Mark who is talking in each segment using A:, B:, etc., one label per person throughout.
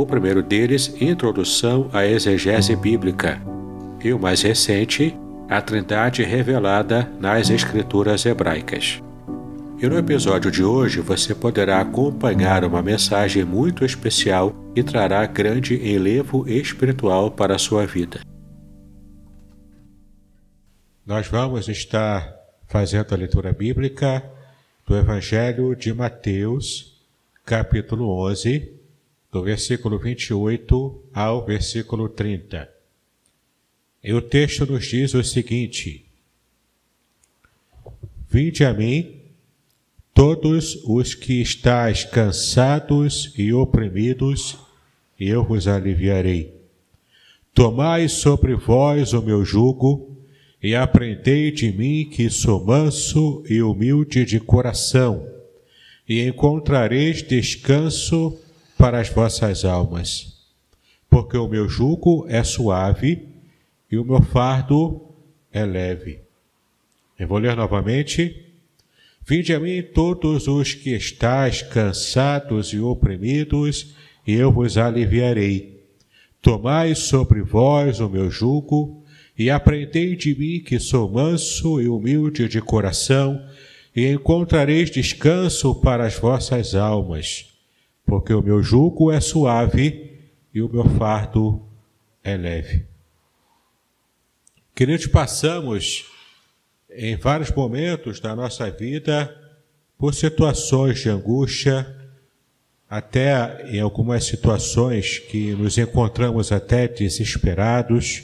A: o primeiro deles, Introdução à Exegese Bíblica, e o mais recente, A Trindade Revelada nas Escrituras Hebraicas. E no episódio de hoje você poderá acompanhar uma mensagem muito especial e trará grande enlevo espiritual para a sua vida. Nós vamos estar fazendo a leitura bíblica do Evangelho de Mateus, capítulo 11, do versículo 28 ao versículo 30. E o texto nos diz o seguinte: Vinde a mim, todos os que estáis cansados e oprimidos, e eu vos aliviarei. Tomai sobre vós o meu jugo, e aprendei de mim que sou manso e humilde de coração, e encontrareis descanso para as vossas almas, porque o meu jugo é suave e o meu fardo é leve. Eu vou ler novamente. Vinde a mim todos os que estáis cansados e oprimidos, e eu vos aliviarei. Tomai sobre vós o meu jugo, e aprendei de mim que sou manso e humilde de coração, e encontrareis descanso para as vossas almas porque o meu jugo é suave e o meu fardo é leve. Queridos, passamos em vários momentos da nossa vida por situações de angústia, até em algumas situações que nos encontramos até desesperados,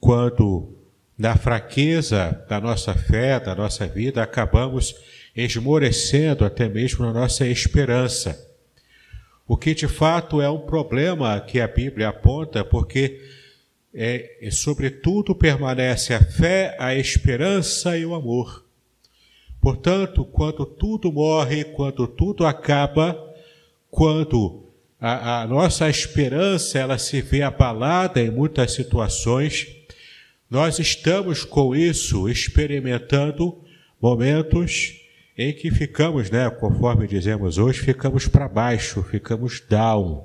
A: quando na fraqueza da nossa fé, da nossa vida, acabamos esmorecendo até mesmo na nossa esperança o que de fato é um problema que a Bíblia aponta, porque é, sobretudo permanece a fé, a esperança e o amor. Portanto, quando tudo morre, quando tudo acaba, quando a, a nossa esperança ela se vê abalada em muitas situações, nós estamos com isso experimentando momentos em que ficamos, né, conforme dizemos hoje, ficamos para baixo, ficamos down.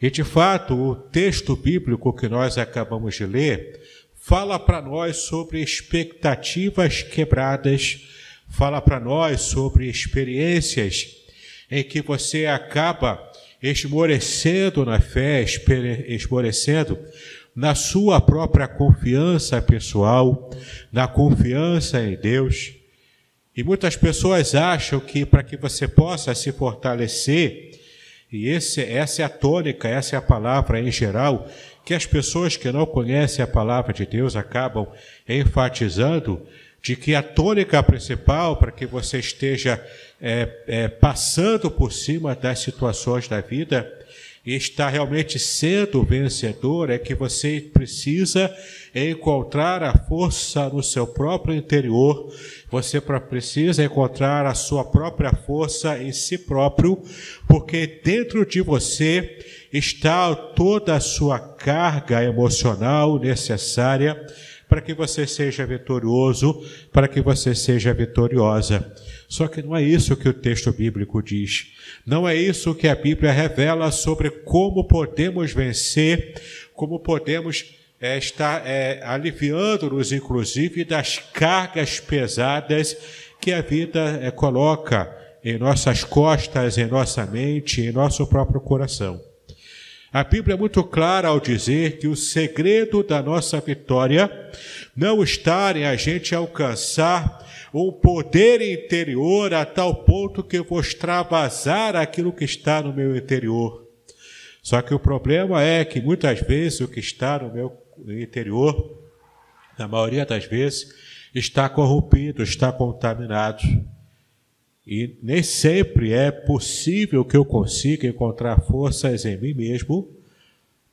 A: E de fato, o texto bíblico que nós acabamos de ler fala para nós sobre expectativas quebradas, fala para nós sobre experiências em que você acaba esmorecendo na fé, esmorecendo na sua própria confiança pessoal, na confiança em Deus. E muitas pessoas acham que para que você possa se fortalecer, e esse, essa é a tônica, essa é a palavra em geral, que as pessoas que não conhecem a palavra de Deus acabam enfatizando, de que a tônica principal para que você esteja é, é, passando por cima das situações da vida e está realmente sendo vencedor é que você precisa encontrar a força no seu próprio interior, você precisa encontrar a sua própria força em si próprio, porque dentro de você está toda a sua carga emocional necessária para que você seja vitorioso, para que você seja vitoriosa. Só que não é isso que o texto bíblico diz. Não é isso que a Bíblia revela sobre como podemos vencer, como podemos é, estar é, aliviando-nos, inclusive, das cargas pesadas que a vida é, coloca em nossas costas, em nossa mente, em nosso próprio coração. A Bíblia é muito clara ao dizer que o segredo da nossa vitória não está em a gente alcançar um poder interior a tal ponto que eu vou extravasar aquilo que está no meu interior. Só que o problema é que muitas vezes o que está no meu interior, na maioria das vezes, está corrompido, está contaminado. E nem sempre é possível que eu consiga encontrar forças em mim mesmo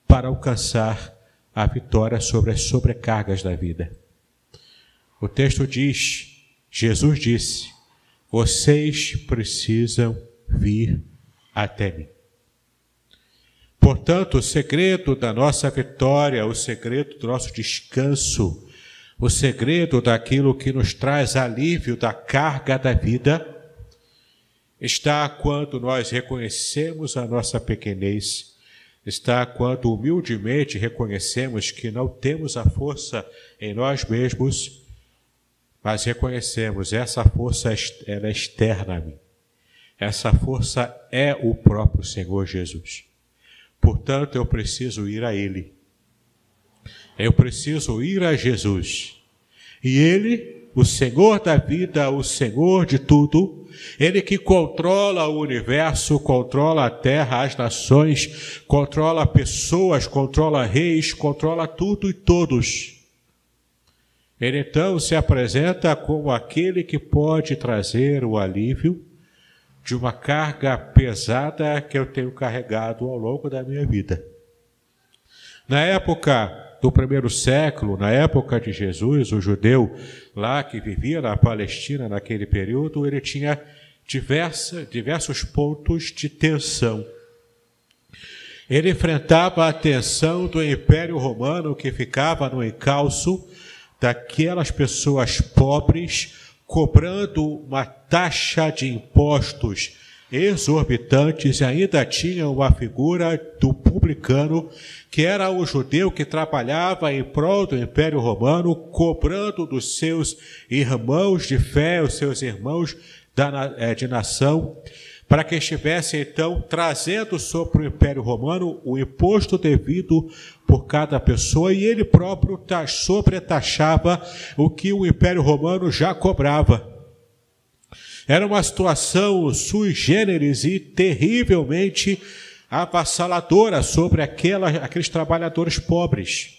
A: para alcançar a vitória sobre as sobrecargas da vida. O texto diz Jesus disse: Vocês precisam vir até mim. Portanto, o segredo da nossa vitória, o segredo do nosso descanso, o segredo daquilo que nos traz alívio da carga da vida, está quando nós reconhecemos a nossa pequenez, está quando humildemente reconhecemos que não temos a força em nós mesmos mas reconhecemos essa força ela é externa a mim. Essa força é o próprio Senhor Jesus. Portanto, eu preciso ir a Ele. Eu preciso ir a Jesus. E Ele, o Senhor da vida, o Senhor de tudo, Ele que controla o universo, controla a terra, as nações, controla pessoas, controla reis, controla tudo e todos ele então se apresenta como aquele que pode trazer o alívio de uma carga pesada que eu tenho carregado ao longo da minha vida. Na época do primeiro século, na época de Jesus, o judeu lá que vivia na Palestina naquele período, ele tinha diversa, diversos pontos de tensão. Ele enfrentava a tensão do Império Romano que ficava no encalço daquelas pessoas pobres cobrando uma taxa de impostos exorbitantes. E ainda tinha uma figura do publicano, que era o judeu que trabalhava em prol do Império Romano, cobrando dos seus irmãos de fé, os seus irmãos eh, de nação, para que estivesse então trazendo sobre o Império Romano o imposto devido por cada pessoa e ele próprio sobretaxava o que o Império Romano já cobrava. Era uma situação sui generis e terrivelmente avassaladora sobre aquela, aqueles trabalhadores pobres.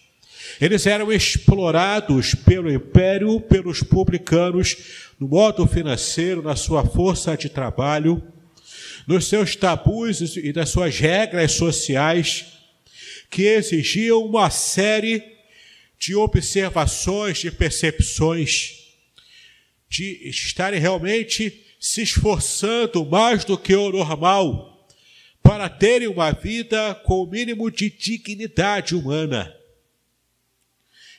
A: Eles eram explorados pelo império, pelos publicanos, no modo financeiro, na sua força de trabalho, nos seus tabus e das suas regras sociais, que exigiam uma série de observações, de percepções, de estarem realmente se esforçando mais do que o normal para terem uma vida com o mínimo de dignidade humana.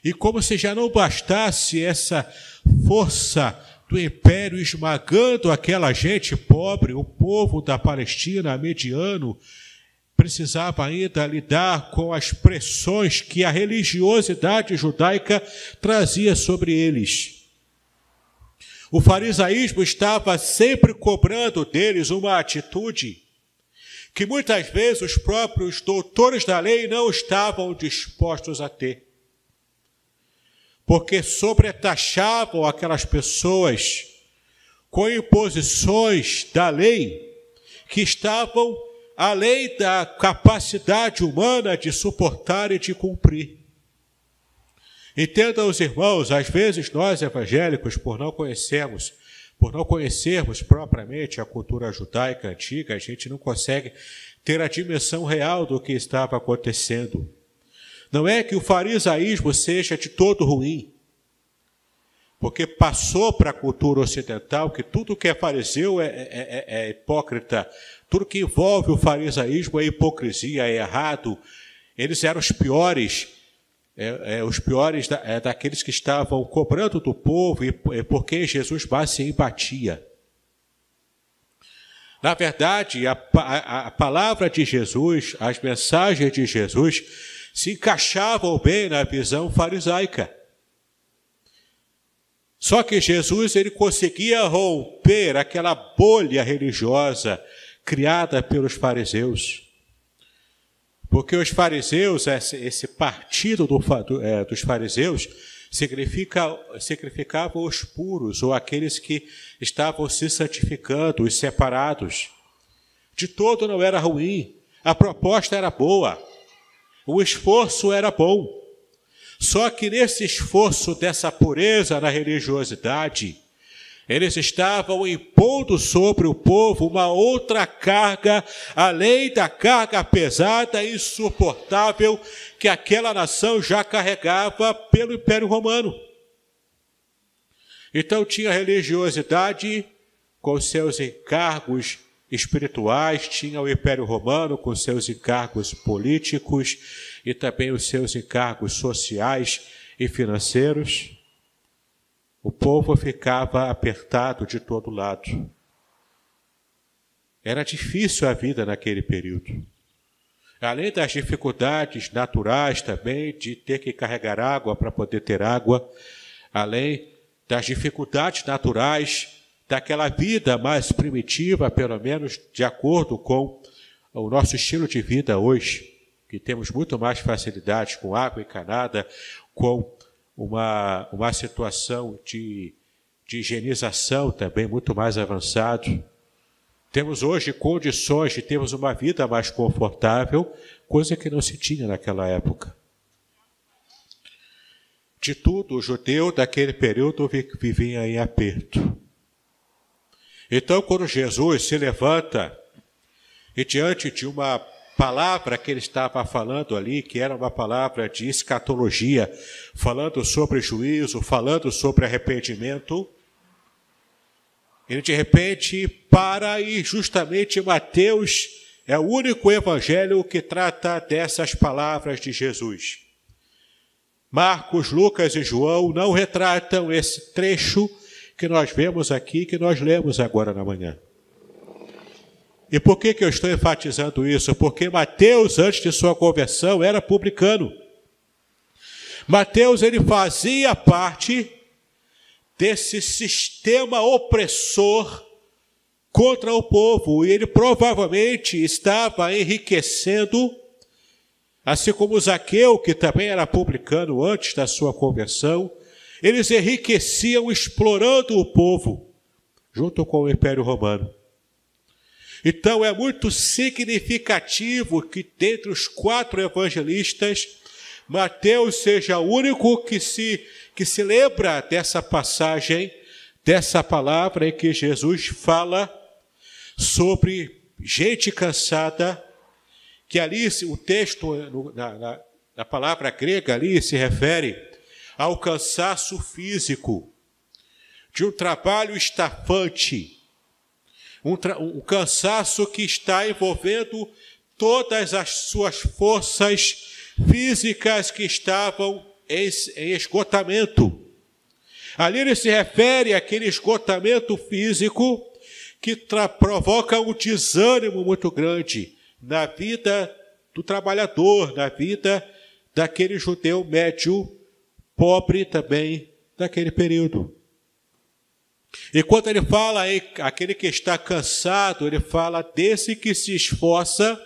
A: E como se já não bastasse essa força do império esmagando aquela gente pobre, o povo da Palestina, mediano, precisava ainda lidar com as pressões que a religiosidade judaica trazia sobre eles. O farisaísmo estava sempre cobrando deles uma atitude que muitas vezes os próprios doutores da lei não estavam dispostos a ter porque sobretaxavam aquelas pessoas com imposições da lei que estavam além da capacidade humana de suportar e de cumprir. Entendam os irmãos, às vezes nós evangélicos, por não conhecermos, por não conhecermos propriamente a cultura judaica antiga, a gente não consegue ter a dimensão real do que estava acontecendo. Não é que o farisaísmo seja de todo ruim, porque passou para a cultura ocidental que tudo que é fariseu é, é, é, é hipócrita, tudo que envolve o farisaísmo é hipocrisia, é errado. Eles eram os piores, é, é, os piores da, é, daqueles que estavam cobrando do povo e por quem Jesus mais se embatia. Na verdade, a, a, a palavra de Jesus, as mensagens de Jesus, se encaixavam bem na visão farisaica. Só que Jesus ele conseguia romper aquela bolha religiosa criada pelos fariseus. Porque os fariseus, esse partido do, é, dos fariseus, significa, significava os puros, ou aqueles que estavam se santificando, os separados. De todo não era ruim, a proposta era boa, o esforço era bom. Só que nesse esforço dessa pureza na religiosidade, eles estavam impondo sobre o povo uma outra carga, além da carga pesada e insuportável que aquela nação já carregava pelo Império Romano. Então tinha religiosidade com seus encargos espirituais, tinha o Império Romano com seus encargos políticos e também os seus encargos sociais e financeiros o povo ficava apertado de todo lado. Era difícil a vida naquele período. Além das dificuldades naturais também, de ter que carregar água para poder ter água, além das dificuldades naturais daquela vida mais primitiva, pelo menos de acordo com o nosso estilo de vida hoje, que temos muito mais facilidade com água encanada, com uma, uma situação de, de higienização também muito mais avançado. Temos hoje condições de termos uma vida mais confortável, coisa que não se tinha naquela época. De tudo, o judeu daquele período vivia em aperto. Então, quando Jesus se levanta e diante de uma palavra que ele estava falando ali, que era uma palavra de escatologia, falando sobre juízo, falando sobre arrependimento, ele de repente para e justamente Mateus é o único evangelho que trata dessas palavras de Jesus. Marcos, Lucas e João não retratam esse trecho que nós vemos aqui, que nós lemos agora na manhã. E por que, que eu estou enfatizando isso? Porque Mateus, antes de sua conversão, era publicano. Mateus ele fazia parte desse sistema opressor contra o povo, e ele provavelmente estava enriquecendo, assim como Zaqueu, que também era publicano antes da sua conversão, eles enriqueciam explorando o povo, junto com o Império Romano. Então é muito significativo que dentre os quatro evangelistas, Mateus seja o único que se, que se lembra dessa passagem, dessa palavra em que Jesus fala sobre gente cansada, que ali o texto, na, na, na palavra grega ali, se refere ao cansaço físico, de um trabalho estafante, um, um cansaço que está envolvendo todas as suas forças físicas que estavam em, em esgotamento. Ali ele se refere àquele esgotamento físico que provoca um desânimo muito grande na vida do trabalhador, na vida daquele judeu médio, pobre também daquele período. E quando ele fala aquele que está cansado, ele fala desse que se esforça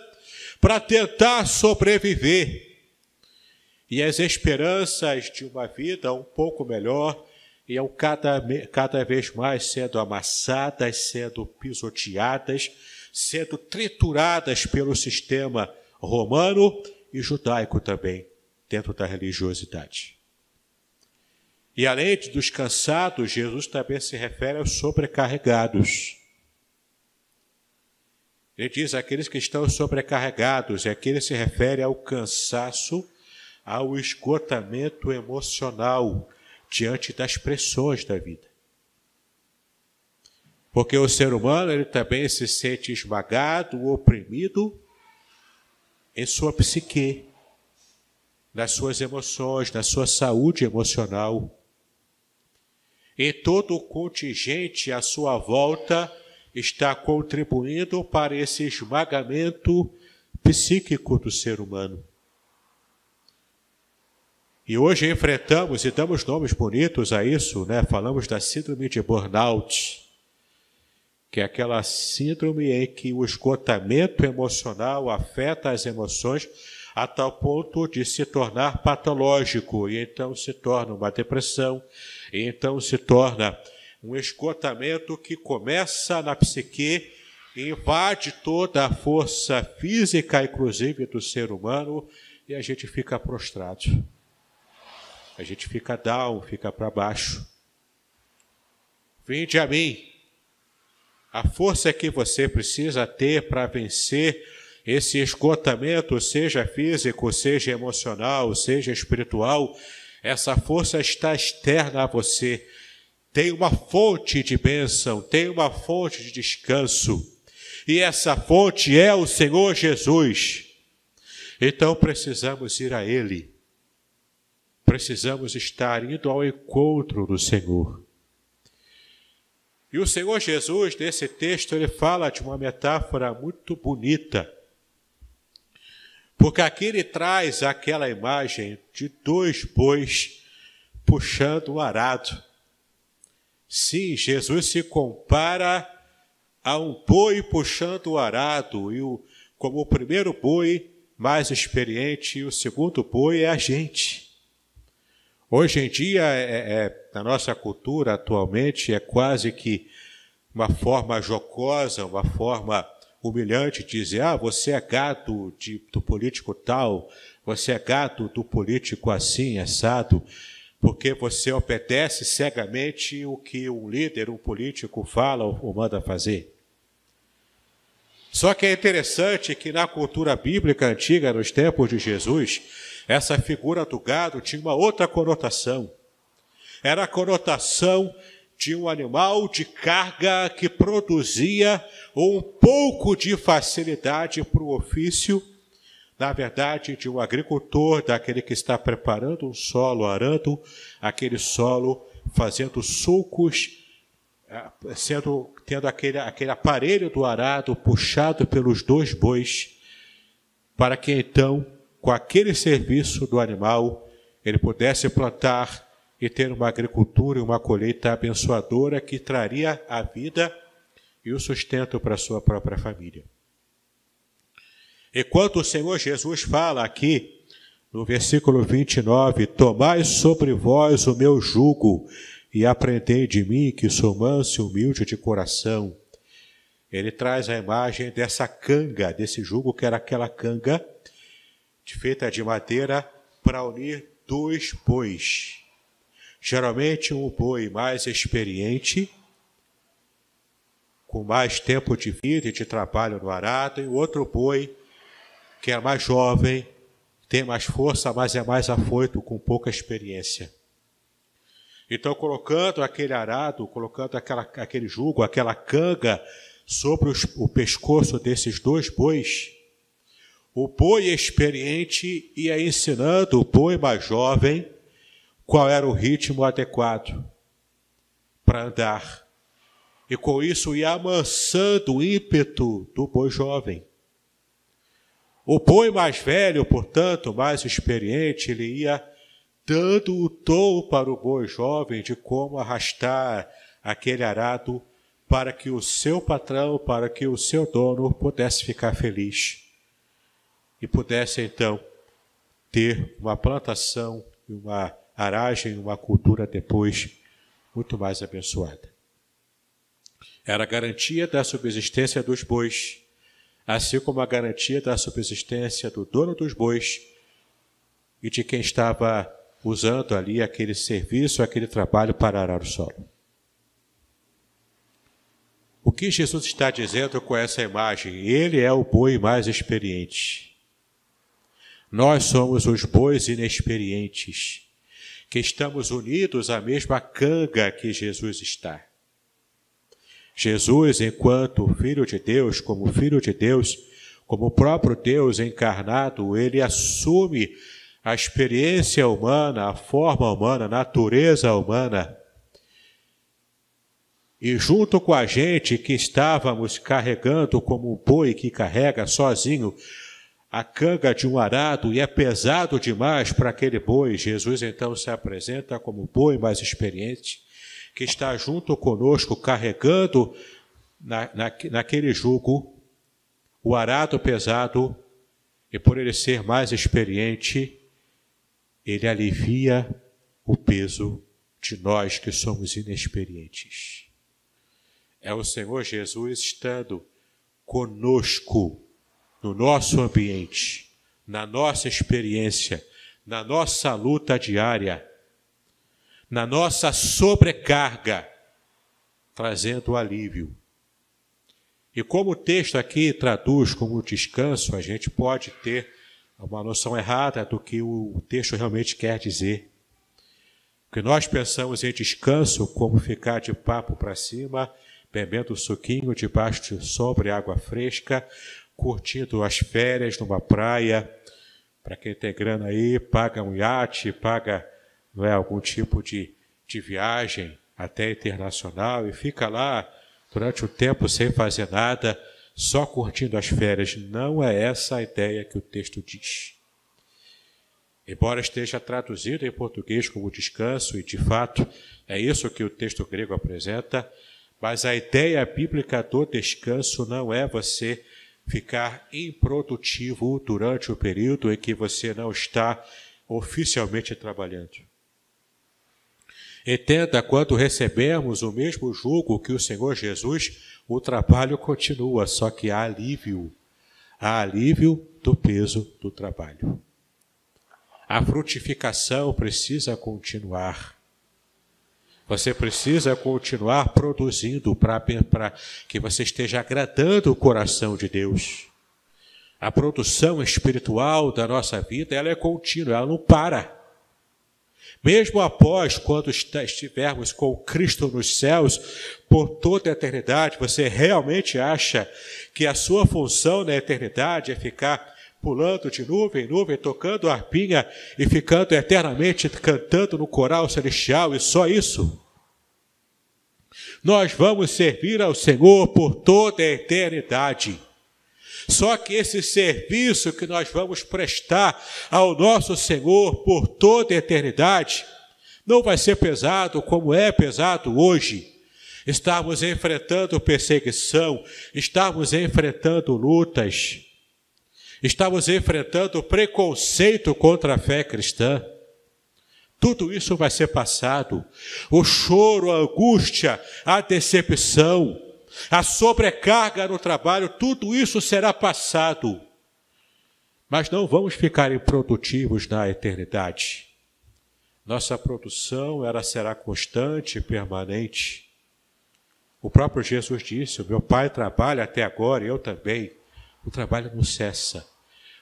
A: para tentar sobreviver. E as esperanças de uma vida um pouco melhor iam cada, cada vez mais sendo amassadas, sendo pisoteadas, sendo trituradas pelo sistema romano e judaico também, dentro da religiosidade. E além dos cansados, Jesus também se refere aos sobrecarregados. Ele diz aqueles que estão sobrecarregados, e aqui ele se refere ao cansaço, ao esgotamento emocional diante das pressões da vida. Porque o ser humano ele também se sente esmagado, oprimido em sua psique, nas suas emoções, na sua saúde emocional e todo o contingente à sua volta está contribuindo para esse esmagamento psíquico do ser humano. E hoje enfrentamos e damos nomes bonitos a isso, né? Falamos da síndrome de burnout, que é aquela síndrome em que o esgotamento emocional afeta as emoções a tal ponto de se tornar patológico, e então se torna uma depressão, e então se torna um esgotamento que começa na psique invade toda a força física, inclusive do ser humano, e a gente fica prostrado. A gente fica down, fica para baixo. Vinde a mim. A força que você precisa ter para vencer esse esgotamento, seja físico, seja emocional, seja espiritual, essa força está externa a você. Tem uma fonte de bênção, tem uma fonte de descanso. E essa fonte é o Senhor Jesus. Então precisamos ir a Ele. Precisamos estar indo ao encontro do Senhor. E o Senhor Jesus, nesse texto, ele fala de uma metáfora muito bonita porque aqui ele traz aquela imagem de dois bois puxando o arado. Sim, Jesus se compara a um boi puxando o arado, e o, como o primeiro boi mais experiente, e o segundo boi é a gente. Hoje em dia, é, é, na nossa cultura atualmente, é quase que uma forma jocosa, uma forma humilhante dizer: ah, você é gato de, do político tal, você é gato do político assim, assado, porque você obedece cegamente o que um líder, um político fala ou manda fazer. Só que é interessante que na cultura bíblica antiga, nos tempos de Jesus, essa figura do gado tinha uma outra conotação. Era a conotação de um animal de carga que produzia um pouco de facilidade para o ofício, na verdade, de um agricultor, daquele que está preparando um solo, arando aquele solo, fazendo sulcos, eh, sendo, tendo aquele, aquele aparelho do arado puxado pelos dois bois, para que então, com aquele serviço do animal, ele pudesse plantar e ter uma agricultura e uma colheita abençoadora que traria a vida e o sustento para a sua própria família. Enquanto o Senhor Jesus fala aqui, no versículo 29, Tomai sobre vós o meu jugo e aprendei de mim, que sou manso e humilde de coração. Ele traz a imagem dessa canga, desse jugo que era aquela canga feita de madeira para unir dois bois. Geralmente um boi mais experiente, com mais tempo de vida e de trabalho no arado, e o outro boi que é mais jovem, tem mais força, mas é mais afoito, com pouca experiência. Então, colocando aquele arado, colocando aquela, aquele jugo, aquela canga sobre os, o pescoço desses dois bois, o boi experiente ia ensinando o boi mais jovem qual era o ritmo adequado para andar. E com isso ia amansando o ímpeto do boi jovem. O boi mais velho, portanto, mais experiente, ele ia dando o tom para o boi jovem de como arrastar aquele arado para que o seu patrão, para que o seu dono pudesse ficar feliz e pudesse então ter uma plantação e uma aragem uma cultura depois muito mais abençoada. Era a garantia da subsistência dos bois, assim como a garantia da subsistência do dono dos bois e de quem estava usando ali aquele serviço, aquele trabalho para arar o solo. O que Jesus está dizendo com essa imagem? Ele é o boi mais experiente. Nós somos os bois inexperientes que estamos unidos à mesma canga que Jesus está. Jesus, enquanto Filho de Deus, como Filho de Deus, como o próprio Deus encarnado, ele assume a experiência humana, a forma humana, a natureza humana. E junto com a gente que estávamos carregando como um boi que carrega sozinho a canga de um arado e é pesado demais para aquele boi. Jesus então se apresenta como boi mais experiente, que está junto conosco carregando na, na, naquele jugo o arado pesado E por ele ser mais experiente, ele alivia o peso de nós que somos inexperientes. É o Senhor Jesus estando conosco no nosso ambiente, na nossa experiência, na nossa luta diária, na nossa sobrecarga, trazendo alívio. E como o texto aqui traduz como descanso, a gente pode ter uma noção errada do que o texto realmente quer dizer. Porque nós pensamos em descanso como ficar de papo para cima, bebendo suquinho debaixo de sobre água fresca, curtindo as férias numa praia. Para quem tem grana aí, paga um iate, paga não é, algum tipo de, de viagem até internacional e fica lá durante o tempo sem fazer nada, só curtindo as férias. Não é essa a ideia que o texto diz. Embora esteja traduzido em português como descanso, e de fato é isso que o texto grego apresenta, mas a ideia bíblica do descanso não é você ficar improdutivo durante o período em que você não está oficialmente trabalhando. Entenda, quando recebemos o mesmo jugo que o Senhor Jesus, o trabalho continua, só que há alívio. Há alívio do peso do trabalho. A frutificação precisa continuar. Você precisa continuar produzindo para que você esteja agradando o coração de Deus. A produção espiritual da nossa vida, ela é contínua, ela não para. Mesmo após, quando estivermos com Cristo nos céus, por toda a eternidade, você realmente acha que a sua função na eternidade é ficar pulando de nuvem em nuvem, tocando arpinha e ficando eternamente cantando no coral celestial e só isso. Nós vamos servir ao Senhor por toda a eternidade. Só que esse serviço que nós vamos prestar ao nosso Senhor por toda a eternidade não vai ser pesado como é pesado hoje. Estamos enfrentando perseguição, estamos enfrentando lutas, Estamos enfrentando preconceito contra a fé cristã. Tudo isso vai ser passado. O choro, a angústia, a decepção, a sobrecarga no trabalho, tudo isso será passado. Mas não vamos ficar improdutivos na eternidade. Nossa produção ela será constante e permanente. O próprio Jesus disse: O meu pai trabalha até agora e eu também. O trabalho não cessa.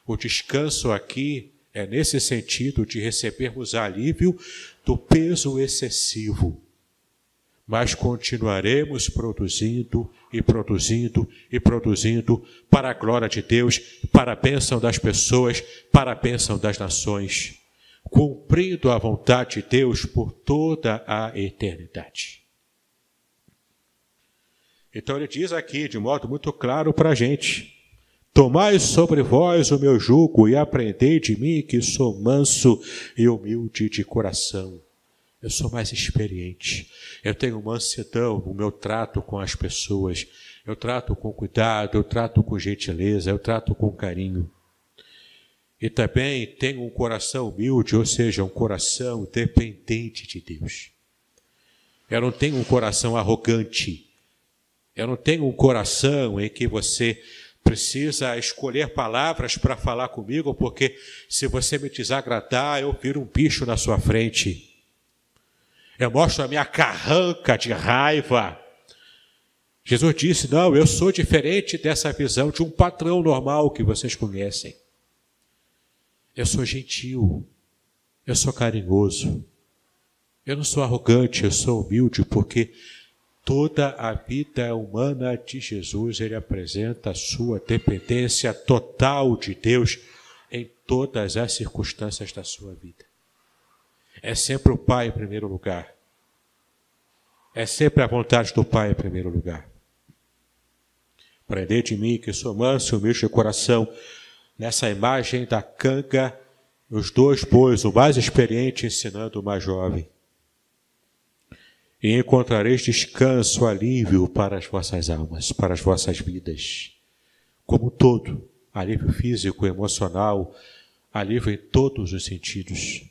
A: O descanso aqui é nesse sentido de recebermos alívio do peso excessivo. Mas continuaremos produzindo e produzindo e produzindo para a glória de Deus, para a bênção das pessoas, para a bênção das nações, cumprindo a vontade de Deus por toda a eternidade. Então ele diz aqui de modo muito claro para a gente: Tomai sobre vós o meu jugo e aprendei de mim que sou manso e humilde de coração. Eu sou mais experiente. Eu tenho mansidão no meu trato com as pessoas. Eu trato com cuidado, eu trato com gentileza, eu trato com carinho. E também tenho um coração humilde, ou seja, um coração dependente de Deus. Eu não tenho um coração arrogante. Eu não tenho um coração em que você precisa escolher palavras para falar comigo, porque se você me desagradar, eu viro um bicho na sua frente. Eu mostro a minha carranca de raiva. Jesus disse: Não, eu sou diferente dessa visão de um patrão normal que vocês conhecem. Eu sou gentil, eu sou carinhoso, eu não sou arrogante, eu sou humilde, porque toda a vida humana de Jesus, ele apresenta a sua dependência total de Deus em todas as circunstâncias da sua vida. É sempre o Pai em primeiro lugar. É sempre a vontade do Pai em primeiro lugar. Prendei de mim que sou manso e humilde de coração, nessa imagem da canga, os dois bois, o mais experiente ensinando o mais jovem e encontrareis descanso, alívio para as vossas almas, para as vossas vidas. Como todo, alívio físico, emocional, alívio em todos os sentidos.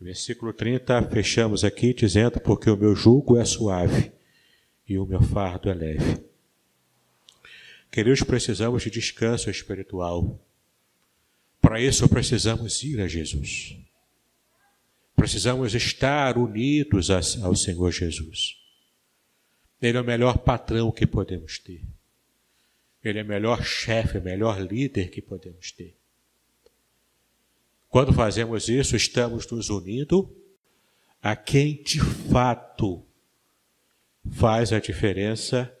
A: Versículo 30, fechamos aqui dizendo: Porque o meu jugo é suave e o meu fardo é leve. Queridos, precisamos de descanso espiritual. Para isso, precisamos ir a Jesus. Precisamos estar unidos ao Senhor Jesus. Ele é o melhor patrão que podemos ter. Ele é o melhor chefe, o melhor líder que podemos ter. Quando fazemos isso, estamos nos unindo a quem de fato faz a diferença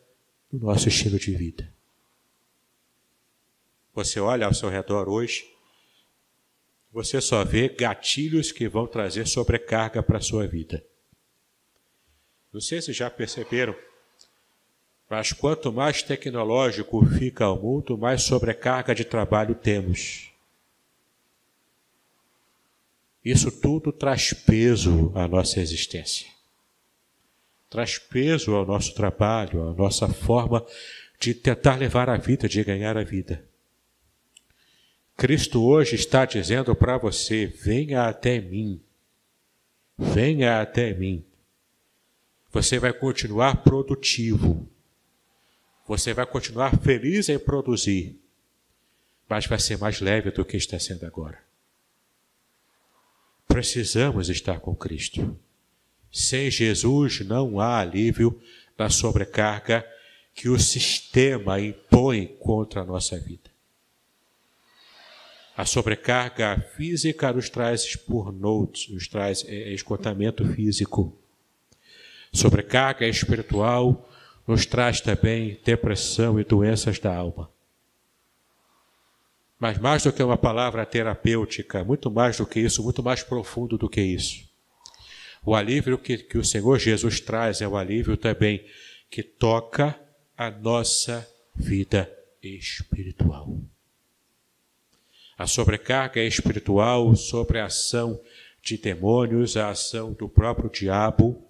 A: no nosso estilo de vida. Você olha ao seu redor hoje, você só vê gatilhos que vão trazer sobrecarga para a sua vida. Não sei se já perceberam, mas quanto mais tecnológico fica o mundo, mais sobrecarga de trabalho temos. Isso tudo traz peso à nossa existência. Traz peso ao nosso trabalho, à nossa forma de tentar levar a vida, de ganhar a vida. Cristo hoje está dizendo para você: venha até mim. Venha até mim. Você vai continuar produtivo. Você vai continuar feliz em produzir. Mas vai ser mais leve do que está sendo agora. Precisamos estar com Cristo. Sem Jesus não há alívio na sobrecarga que o sistema impõe contra a nossa vida. A sobrecarga física nos traz burnout, nos traz é, esgotamento físico. Sobrecarga espiritual nos traz também depressão e doenças da alma. Mas mais do que uma palavra terapêutica, muito mais do que isso, muito mais profundo do que isso. O alívio que, que o Senhor Jesus traz é o alívio também que toca a nossa vida espiritual. A sobrecarga espiritual sobre a ação de demônios, a ação do próprio diabo,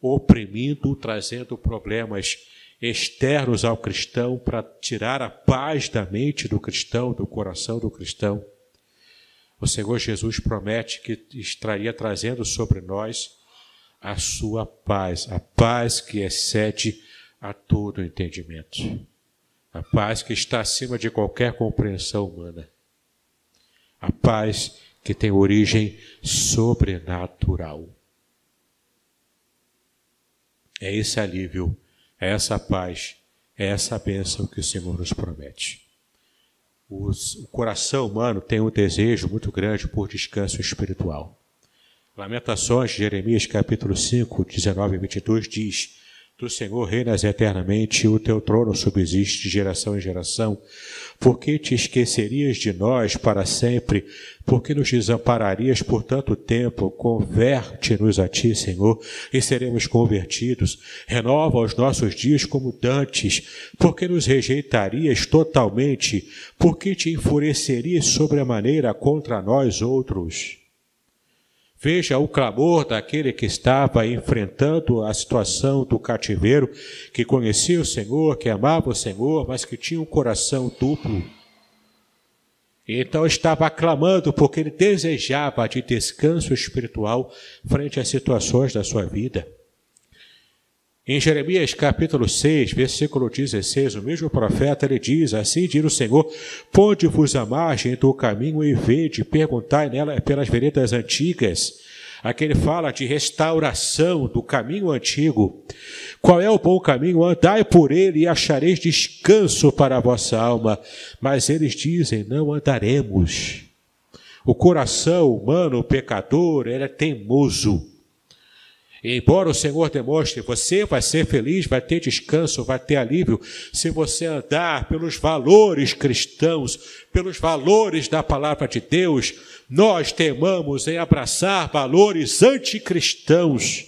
A: oprimindo, trazendo problemas externos ao cristão para tirar a paz da mente do cristão, do coração do cristão. O Senhor Jesus promete que estaria trazendo sobre nós a sua paz, a paz que excede a todo entendimento, a paz que está acima de qualquer compreensão humana, a paz que tem origem sobrenatural. É esse alívio é essa paz, é essa bênção que o Senhor nos promete. Os, o coração humano tem um desejo muito grande por descanso espiritual. Lamentações, Jeremias capítulo 5, 19 e 22 diz: Tu, Senhor, reinas eternamente, o teu trono subsiste de geração em geração. Por que te esquecerias de nós para sempre? Por que nos desampararias por tanto tempo? Converte-nos a ti, Senhor, e seremos convertidos. Renova os nossos dias como dantes. Por que nos rejeitarias totalmente? Por que te enfurecerias sobre a maneira contra nós outros? Veja o clamor daquele que estava enfrentando a situação do cativeiro, que conhecia o Senhor, que amava o Senhor, mas que tinha um coração duplo. Então estava clamando porque ele desejava de descanso espiritual frente às situações da sua vida. Em Jeremias capítulo 6, versículo 16, o mesmo profeta ele diz: Assim diz o Senhor: Ponde-vos a margem do caminho e vede, perguntai nela pelas veredas antigas. Aqui ele fala de restauração do caminho antigo. Qual é o bom caminho? Andai por ele e achareis descanso para a vossa alma. Mas eles dizem: Não andaremos. O coração humano, pecador, ele é teimoso embora o Senhor demonstre, você vai ser feliz, vai ter descanso, vai ter alívio, se você andar pelos valores cristãos, pelos valores da palavra de Deus, nós temamos em abraçar valores anticristãos.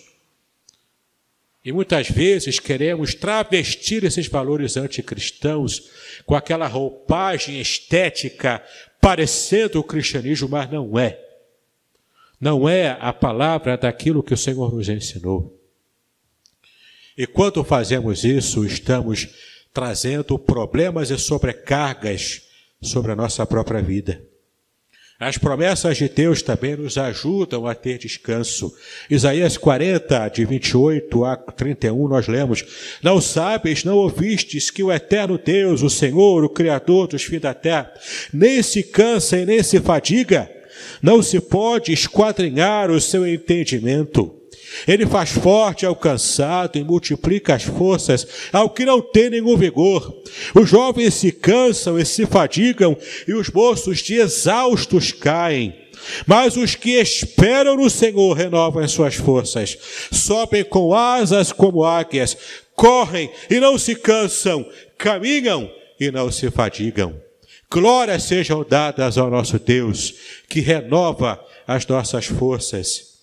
A: E muitas vezes queremos travestir esses valores anticristãos com aquela roupagem estética parecendo o cristianismo, mas não é não é a palavra daquilo que o Senhor nos ensinou. E quando fazemos isso, estamos trazendo problemas e sobrecargas sobre a nossa própria vida. As promessas de Deus também nos ajudam a ter descanso. Isaías 40, de 28 a 31, nós lemos: Não sabes, não ouvistes que o eterno Deus, o Senhor, o Criador dos fins da terra, nem se cansa e nem se fadiga, não se pode esquadrinhar o seu entendimento. Ele faz forte ao cansado e multiplica as forças ao que não tem nenhum vigor. Os jovens se cansam e se fadigam, e os moços de exaustos caem. Mas os que esperam no Senhor renovam as suas forças, sobem com asas como águias, correm e não se cansam, caminham e não se fadigam. Glórias sejam dadas ao nosso Deus, que renova as nossas forças.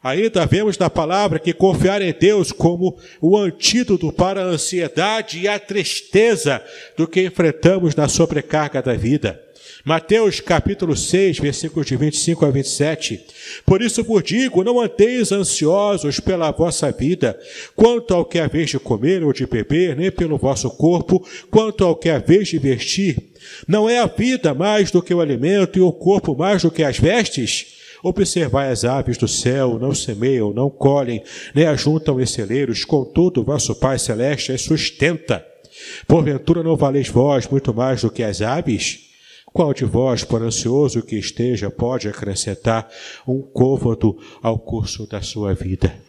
A: Ainda vemos na palavra que confiar em Deus como o antídoto para a ansiedade e a tristeza do que enfrentamos na sobrecarga da vida. Mateus capítulo 6, versículos de 25 a 27. Por isso vos digo, não andeis ansiosos pela vossa vida, quanto ao que haveis de comer ou de beber, nem pelo vosso corpo, quanto ao que haveis de vestir. Não é a vida mais do que o alimento e o corpo mais do que as vestes? Observai as aves do céu, não semeiam, não colhem, nem ajuntam em celeiros, contudo, vosso Pai Celeste as sustenta. Porventura não valeis vós muito mais do que as aves? Qual de vós, por ansioso que esteja, pode acrescentar um côvado ao curso da sua vida?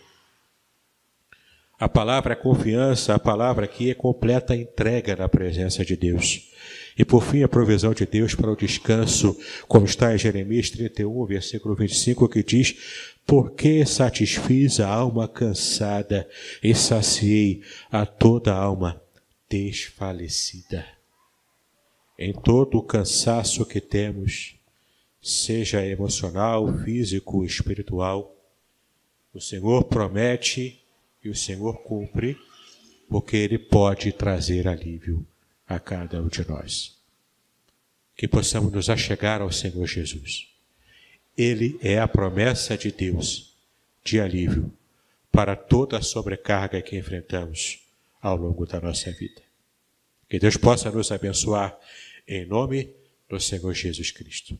A: A palavra confiança, a palavra aqui é completa entrega na presença de Deus. E por fim, a provisão de Deus para o descanso, como está em Jeremias 31, versículo 25, que diz: Porque satisfiz a alma cansada e saciei a toda alma desfalecida. Em todo o cansaço que temos, seja emocional, físico, espiritual, o Senhor promete e o Senhor cumpre, porque Ele pode trazer alívio a cada um de nós. Que possamos nos achegar ao Senhor Jesus. Ele é a promessa de Deus de alívio para toda a sobrecarga que enfrentamos ao longo da nossa vida. Que Deus possa nos abençoar em nome do Senhor Jesus Cristo.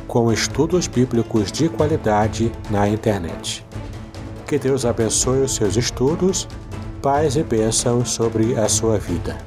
B: com estudos bíblicos de qualidade na internet. Que Deus abençoe os seus estudos, paz e bênção sobre a sua vida.